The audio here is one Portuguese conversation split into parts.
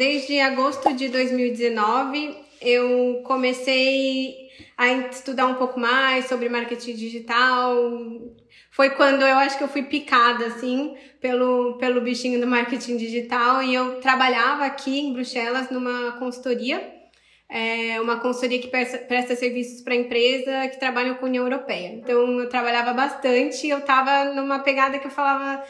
desde agosto de 2019, eu comecei a estudar um pouco mais sobre marketing digital. Foi quando eu acho que eu fui picada, assim, pelo, pelo bichinho do marketing digital e eu trabalhava aqui em Bruxelas numa consultoria é uma consultoria que presta, serviços para empresa que trabalham com a União Europeia. Então eu trabalhava bastante, eu estava numa pegada que eu falava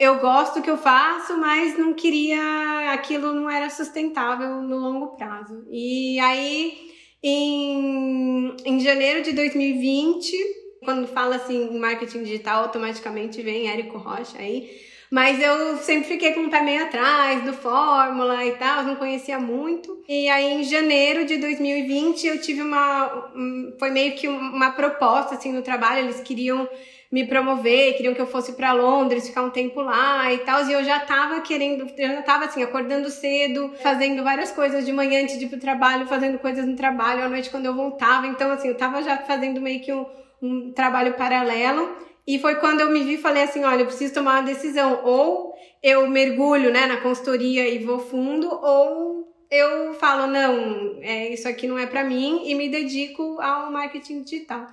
eu gosto do que eu faço, mas não queria, aquilo não era sustentável no longo prazo. E aí, em, em janeiro de 2020, quando fala assim em marketing digital, automaticamente vem Érico Rocha aí. Mas eu sempre fiquei com o pé meio atrás do Fórmula e tal, não conhecia muito. E aí em janeiro de 2020 eu tive uma. Foi meio que uma proposta assim no trabalho, eles queriam me promover, queriam que eu fosse para Londres, ficar um tempo lá e tal. E eu já tava querendo, eu já tava assim, acordando cedo, fazendo várias coisas de manhã antes de ir pro trabalho, fazendo coisas no trabalho, à noite quando eu voltava. Então, assim, eu tava já fazendo meio que um, um trabalho paralelo. E foi quando eu me vi e falei assim: olha, eu preciso tomar uma decisão. Ou eu mergulho né, na consultoria e vou fundo, ou eu falo, não, é, isso aqui não é para mim e me dedico ao marketing digital.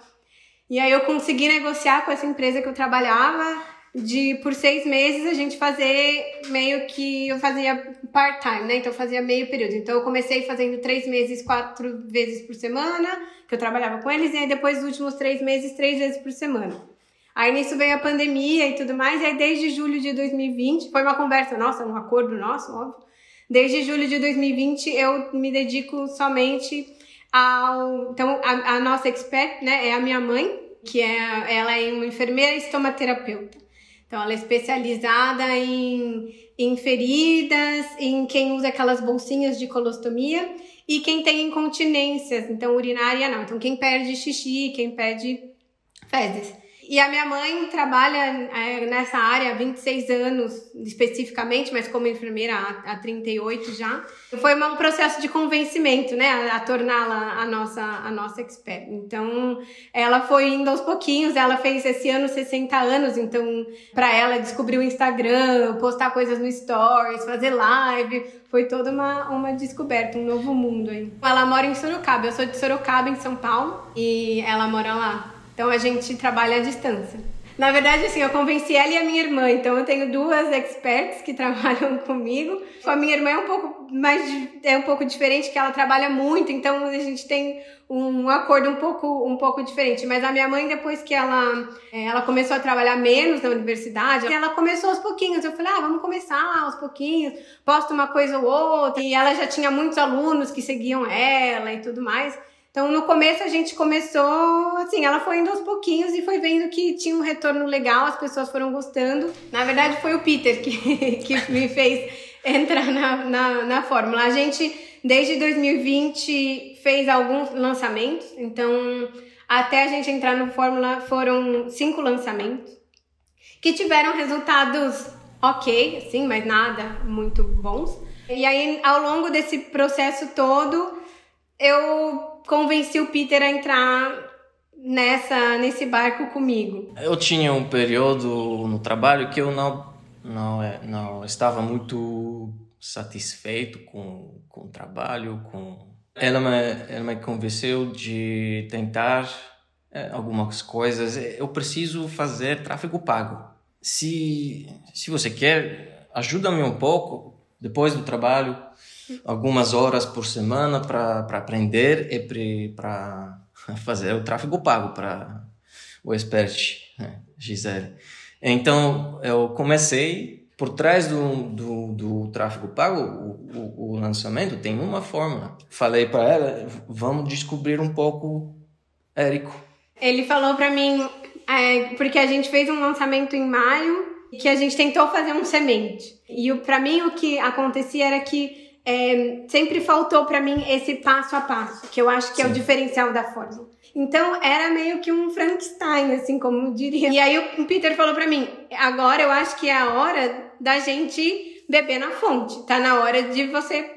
E aí eu consegui negociar com essa empresa que eu trabalhava de por seis meses a gente fazer meio que eu fazia part-time, né? Então eu fazia meio período. Então eu comecei fazendo três meses, quatro vezes por semana, que eu trabalhava com eles, e aí depois dos últimos três meses, três vezes por semana. Aí nisso veio a pandemia e tudo mais, e aí desde julho de 2020, foi uma conversa nossa, um acordo nosso, óbvio. Desde julho de 2020 eu me dedico somente ao. Então, a, a, nossa expert, né, é a minha mãe, que é, ela é uma enfermeira estomaterapeuta. Então, ela é especializada em, em feridas, em quem usa aquelas bolsinhas de colostomia e quem tem incontinências, então urinária não. Então, quem perde xixi, quem perde fezes. E a minha mãe trabalha é, nessa área há 26 anos, especificamente, mas como enfermeira há, há 38 já. Foi um processo de convencimento, né, a, a torná-la a nossa, a nossa expert. Então, ela foi indo aos pouquinhos, ela fez esse ano 60 anos, então, para ela descobrir o Instagram, postar coisas no Stories, fazer live, foi toda uma, uma descoberta, um novo mundo aí. Ela mora em Sorocaba, eu sou de Sorocaba, em São Paulo, e ela mora lá. Então a gente trabalha à distância. Na verdade, assim, eu convenci ela e a minha irmã. Então eu tenho duas experts que trabalham comigo. Com a minha irmã é um pouco mais é um pouco diferente, que ela trabalha muito, então a gente tem um acordo um pouco um pouco diferente. Mas a minha mãe depois que ela é, ela começou a trabalhar menos na universidade, ela começou aos pouquinhos. Eu falei: "Ah, vamos começar aos pouquinhos. Posto uma coisa ou outra". E ela já tinha muitos alunos que seguiam ela e tudo mais. Então, no começo a gente começou, assim, ela foi indo aos pouquinhos e foi vendo que tinha um retorno legal, as pessoas foram gostando. Na verdade, foi o Peter que, que me fez entrar na, na, na fórmula. A gente, desde 2020, fez alguns lançamentos, então, até a gente entrar no Fórmula, foram cinco lançamentos que tiveram resultados ok, assim, mas nada muito bons. E aí, ao longo desse processo todo, eu convenci o Peter a entrar nessa nesse barco comigo. Eu tinha um período no trabalho que eu não não é, não estava muito satisfeito com, com o trabalho, com ela me ela me convenceu de tentar é, algumas coisas. Eu preciso fazer tráfego pago. Se se você quer, ajuda-me um pouco depois do trabalho algumas horas por semana para aprender e para fazer o tráfego pago para o expert, né, Gisele. Então, eu comecei por trás do, do, do tráfego pago, o, o, o, lançamento tem uma fórmula. Falei para ela, vamos descobrir um pouco Érico. Ele falou para mim, é, porque a gente fez um lançamento em maio, que a gente tentou fazer um semente. E para mim o que acontecia era que é, sempre faltou para mim esse passo a passo, que eu acho que Sim. é o diferencial da fórmula. Então era meio que um Frankenstein, assim como diria. E aí o Peter falou para mim: agora eu acho que é a hora da gente beber na fonte. Tá na hora de você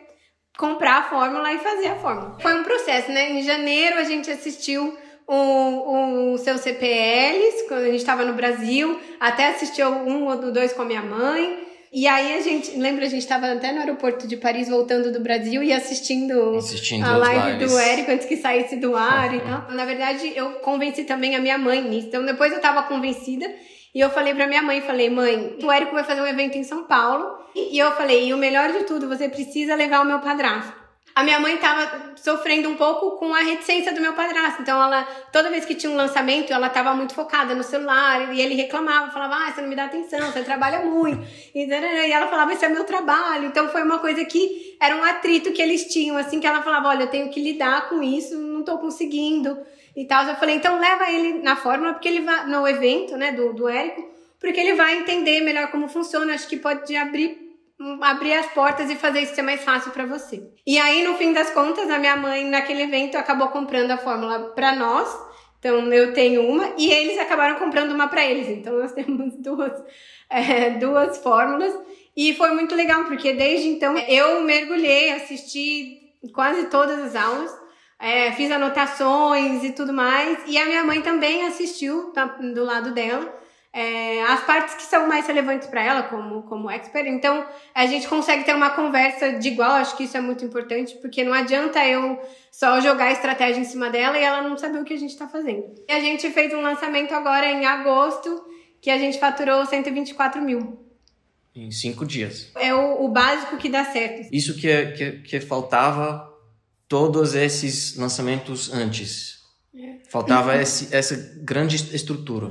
comprar a fórmula e fazer a fórmula. Foi um processo, né? Em janeiro a gente assistiu o, o seu CPLs, quando a gente estava no Brasil, até assistiu um ou dois com a minha mãe. E aí a gente, lembra, a gente estava até no aeroporto de Paris voltando do Brasil e assistindo, Assistindo a live do Érico antes que saísse do ar e tal. Na verdade, eu convenci também a minha mãe nisso. Então depois eu tava convencida e eu falei pra minha mãe, falei, mãe, o Érico vai fazer um evento em São Paulo. E eu falei, e o melhor de tudo, você precisa levar o meu padrasto. A minha mãe tava sofrendo um pouco com a reticência do meu padrasto. Então, ela, toda vez que tinha um lançamento, ela tava muito focada no celular. E ele reclamava, falava, ah, você não me dá atenção, você trabalha muito. E, e ela falava, esse é meu trabalho. Então, foi uma coisa que era um atrito que eles tinham, assim, que ela falava, olha, eu tenho que lidar com isso, não tô conseguindo. E tal. Eu falei, então leva ele na fórmula, porque ele vai, no evento, né, do, do Érico, porque ele vai entender melhor como funciona. Acho que pode abrir abrir as portas e fazer isso ser mais fácil para você. E aí, no fim das contas, a minha mãe, naquele evento, acabou comprando a fórmula para nós. Então, eu tenho uma e eles acabaram comprando uma para eles. Então, nós temos duas, é, duas fórmulas. E foi muito legal, porque desde então eu mergulhei, assisti quase todas as aulas. É, fiz anotações e tudo mais. E a minha mãe também assistiu tá, do lado dela. É, as partes que são mais relevantes para ela, como, como expert. Então, a gente consegue ter uma conversa de igual. Acho que isso é muito importante, porque não adianta eu só jogar a estratégia em cima dela e ela não saber o que a gente está fazendo. E a gente fez um lançamento agora em agosto, que a gente faturou 124 mil. Em cinco dias. É o, o básico que dá certo. Isso que, é- que, que faltava todos esses lançamentos antes. Faltava esse, essa grande estrutura.